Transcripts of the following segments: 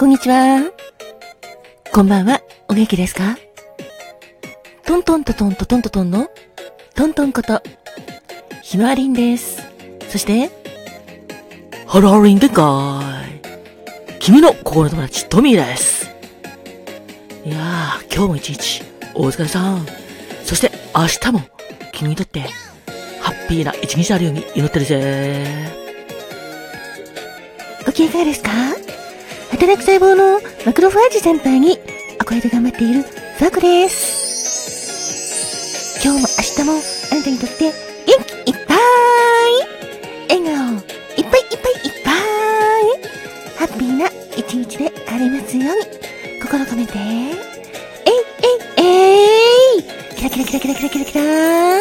こんにちは。こんばんは、お元気ですか？トントントトントトントトンの、トントンこと、ひまわりんです。そして、ハローリンでかーい。君の心の友達、トミーです。いやー、今日も一日、お疲れさん。そして、明日も、君にとって、ハッピーな一日あるように祈ってるぜご機嫌いかがですか？働く細胞のマクロファージ先輩にお声で頑張っているファクです。今日も明日もあなたにとって元気いっぱい。笑顔いっぱいいっぱいいっぱい。ハッピーな一日でありますように。心込めて。えいえいえい。キラキラキラキラキラキラキラ。えい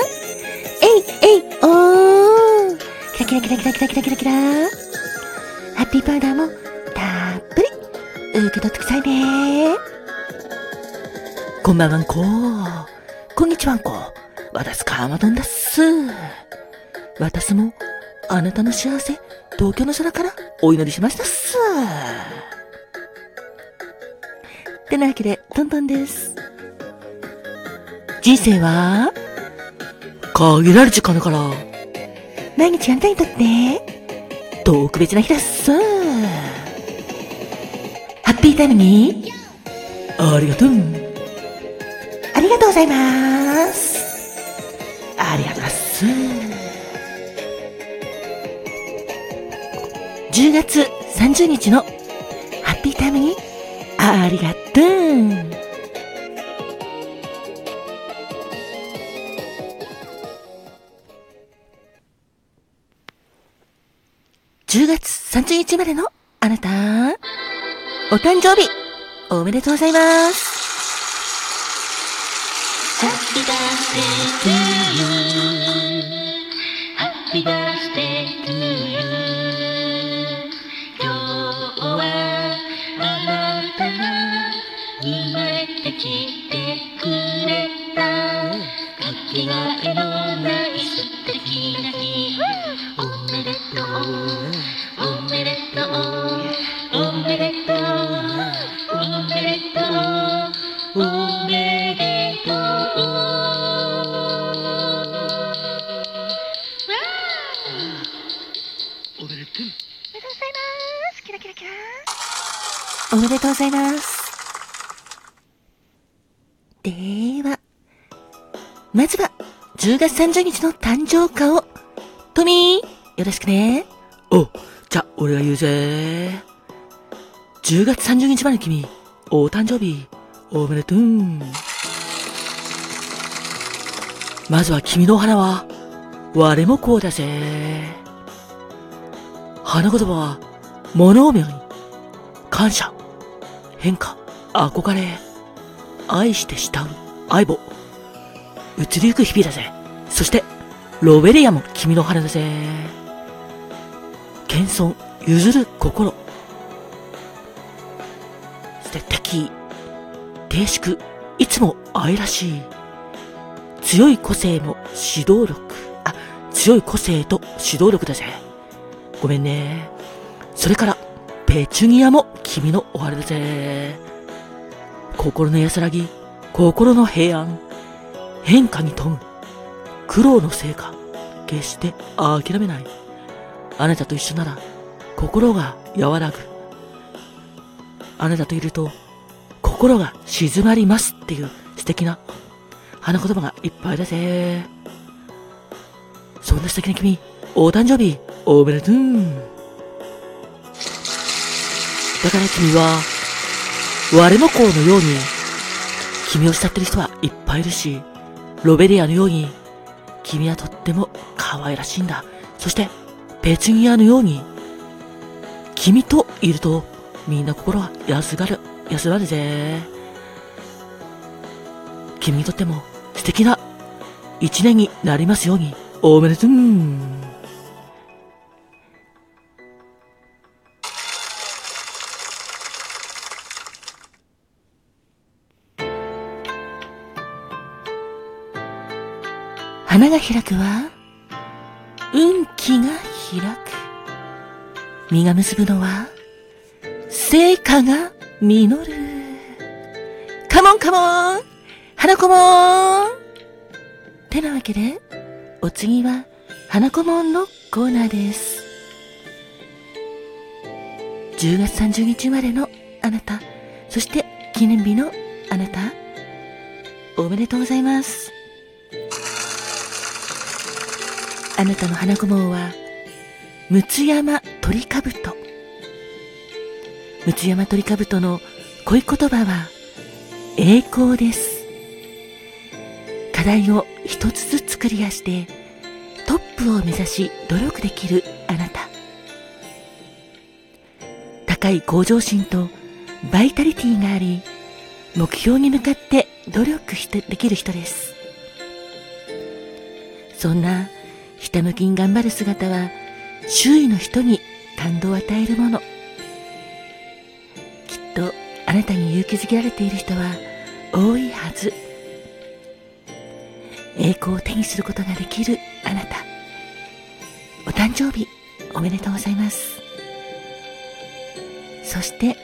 えいおー。キラキラキラキラキラキラキラキラ。ねこんばんはんこ。こんにちはんこ。私カーマドンだっす。私もあなたの幸せ東京の空からお祈りしましたっす。てなわけでトントンです。人生は限られる時間だから。毎日あなたにとって特別な日だっすハッピータイムに。ありがとう。ありがとうございます。ありがとうございます。10月30日のハッピータイムにありがとう。10月30日までのお誕生日、おめでとうございます。ハッピーバ to you. Happy birthday to you.。めでとうおめでとうおめでとうございますおめでとうございます。では、まずは、10月30日の誕生花を、トミー、よろしくね。お、じゃ、俺が言うぜ。10月30日まで君、お誕生日、おめでとう。まずは君のお花は、我もこうだぜ。花言葉は、物を見に、感謝、変化、憧れ、愛して慕う相棒。移りゆく日々だぜ。そして、ロベリアも君の花だぜ。謙遜、譲る心。そして敵、低粛、いつも愛らしい。強い個性も指導力。あ、強い個性と指導力だぜ。ごめんね。それから、ペチュニアも君のお花だぜ。心の安らぎ、心の平安、変化に富む、苦労の成果、決して諦めない。あなたと一緒なら、心が和らぐ。あなたといると、心が静まりますっていう素敵な花言葉がいっぱいだぜ。そんな素敵な君、お誕生日、おめでとう。だから君は、我の子のように、君を慕ってる人はいっぱいいるし、ロベリアのように、君はとっても可愛らしいんだ。そして、ペチュニアのように、君といると、みんな心は安がる、安らるぜ。君にとっても素敵な一年になりますように、おめでとう。花が開くは、運気が開く。実が結ぶのは、成果が実る。カモンカモン花子もんてなわけで、お次は花子もんのコーナーです。10月30日生まれのあなた、そして記念日のあなた、おめでとうございます。あなたの花子門は、六山鳥かぶと。六山鳥かぶとの恋言葉は、栄光です。課題を一つずつクリアして、トップを目指し努力できるあなた。高い向上心とバイタリティがあり、目標に向かって努力してできる人です。そんなひたむきに頑張る姿は周囲の人に感動を与えるもの。あなたに勇気づけられている人は多いはず。栄光を手にすることができるあなた。お誕生日おめでとうございます。そして、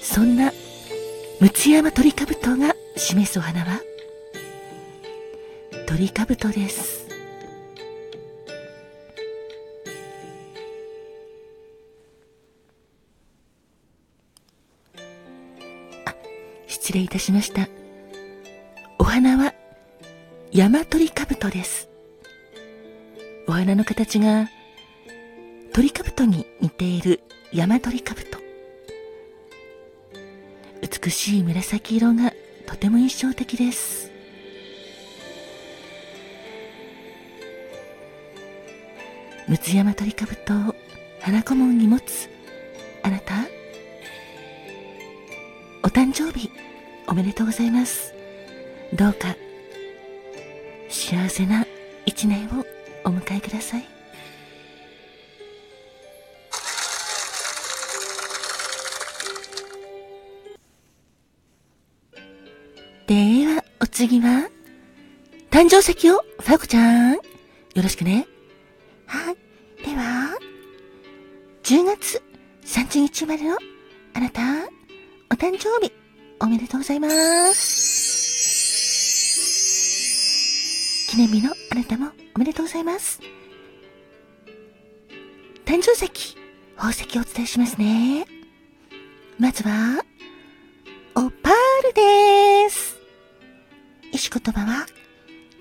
そんな、六山鳥かぶとが示すお花は、鳥かぶとです。失礼いたしました。お花は、山鳥かぶとです。お花の形が、鳥かぶとに似ている山鳥かぶと。美しい紫色がとても印象的です。六山鳥かぶとを花子門に持つあなた、お誕生日おめでとうございます。どうか幸せな一年をお迎えください。では、お次は、誕生石を、ファコちゃん、よろしくね。はい。では、10月30日まれのあなた、お誕生日、おめでとうございます。記念日のあなたもおめでとうございます。誕生石、宝石をお伝えしますね。まずは、オパールです。石言葉は、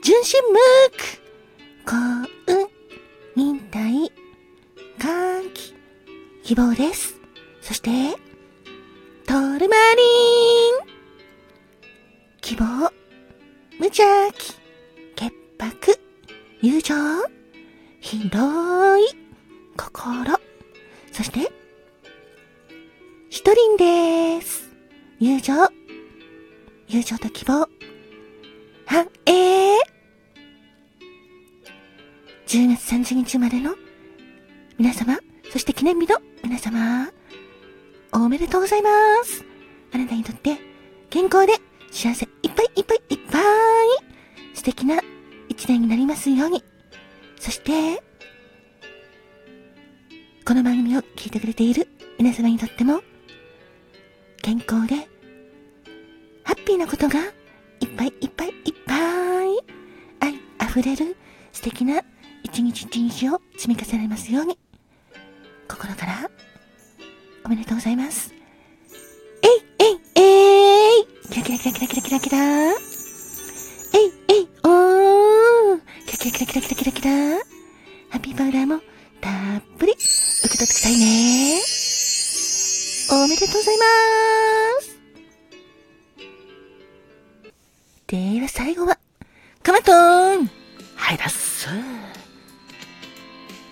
純真無垢、幸運、忍耐、歓喜、希望です。そして、トルマリン、邪気、潔白、友情、広い、心、そして、一人です。友情、友情と希望、は、えー、10月30日まれの皆様、そして記念日の皆様、おめでとうございます。あなたにとって健康で幸せ。いっぱいいっぱいいっぱい。素敵な一年になりますように。そして、この番組を聞いてくれている皆様にとっても健康でハッピーなことがいっぱいいっぱいいっぱい愛溢れる素敵な一日一日を積み重ねますように心からおめでとうございます。えいえいえいキラキラキラキラキラキラキラざいます。では最後は、カマトーンはいだっす。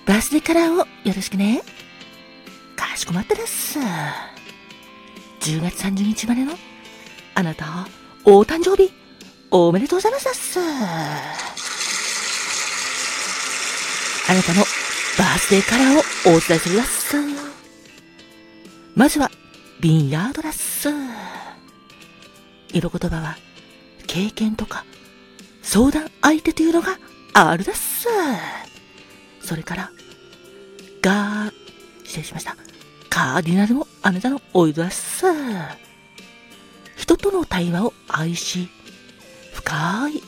バースデーカラーをよろしくね。かしこまったです。10月30日まれの、あなた、お誕生日、おめでとうございます。あなたのバースデーカラーをお伝えするだっす。まずは、ビンヤードラッス。色言葉は、経験とか、相談相手というのがあるだっす。それから、が、失礼しました。カーディナルもあなたのお色だっす。人との対話を愛し、深い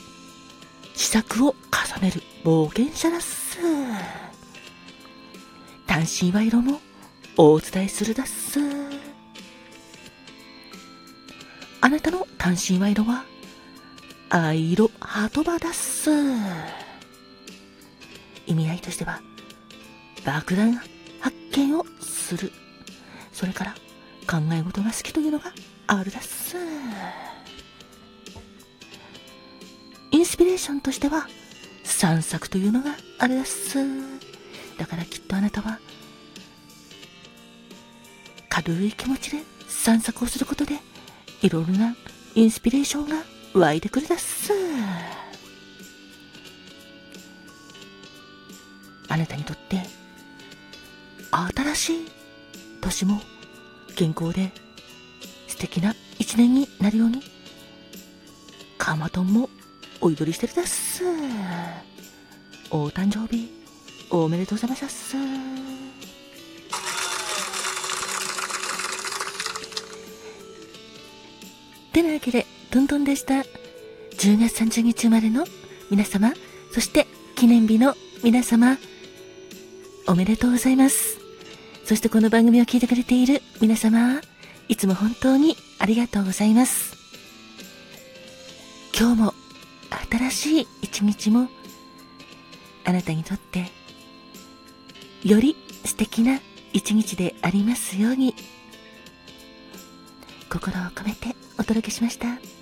試作を重ねる冒険者だっす。単身は色もお伝えするだっす。あなたの単身は色は？藍色ハトバだっす。意味合いとしては、爆弾発見をする。それから考え事が好きというのがあるだっす。インスピレーションとしては散策というのがあるだっす。だからきっとあなたは軽い気持ちで散策をすることでいろいろなインスピレーションが湧いてくるだっす。あなたにとって新しい年も健康で素敵な一年になるようにカマトンもお祈りしてるだっすお誕生日おめでとうございますっすてなわけでトントンでした。10月30日生まれの皆様そして記念日の皆様おめでとうございます。そしてこの番組を聞いてくれている皆様いつも本当にありがとうございます。今日も新しい一日もあなたにとってより素敵な一日でありますように心を込めてお届けしました。